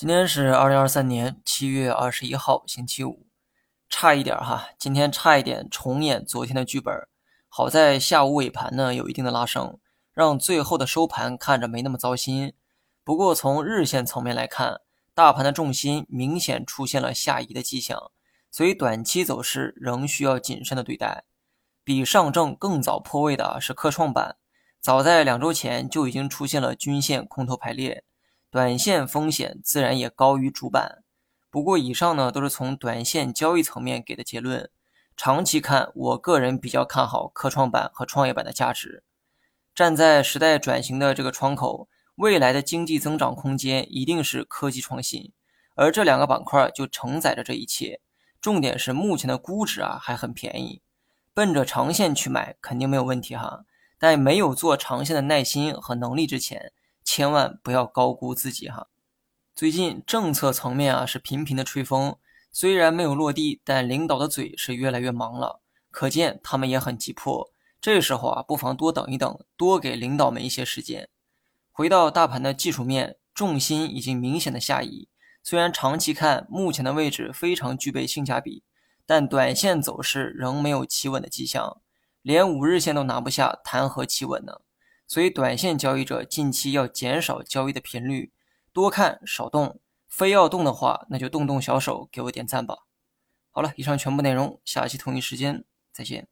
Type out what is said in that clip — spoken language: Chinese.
今天是二零二三年七月二十一号，星期五。差一点哈，今天差一点重演昨天的剧本。好在下午尾盘呢有一定的拉升，让最后的收盘看着没那么糟心。不过从日线层面来看，大盘的重心明显出现了下移的迹象，所以短期走势仍需要谨慎的对待。比上证更早破位的是科创板，早在两周前就已经出现了均线空头排列。短线风险自然也高于主板，不过以上呢都是从短线交易层面给的结论。长期看，我个人比较看好科创板和创业板的价值。站在时代转型的这个窗口，未来的经济增长空间一定是科技创新，而这两个板块就承载着这一切。重点是目前的估值啊还很便宜，奔着长线去买肯定没有问题哈，但没有做长线的耐心和能力之前。千万不要高估自己哈！最近政策层面啊是频频的吹风，虽然没有落地，但领导的嘴是越来越忙了，可见他们也很急迫。这时候啊，不妨多等一等，多给领导们一些时间。回到大盘的技术面，重心已经明显的下移。虽然长期看目前的位置非常具备性价比，但短线走势仍没有企稳的迹象，连五日线都拿不下，谈何企稳呢？所以，短线交易者近期要减少交易的频率，多看少动。非要动的话，那就动动小手，给我点赞吧。好了，以上全部内容，下期同一时间再见。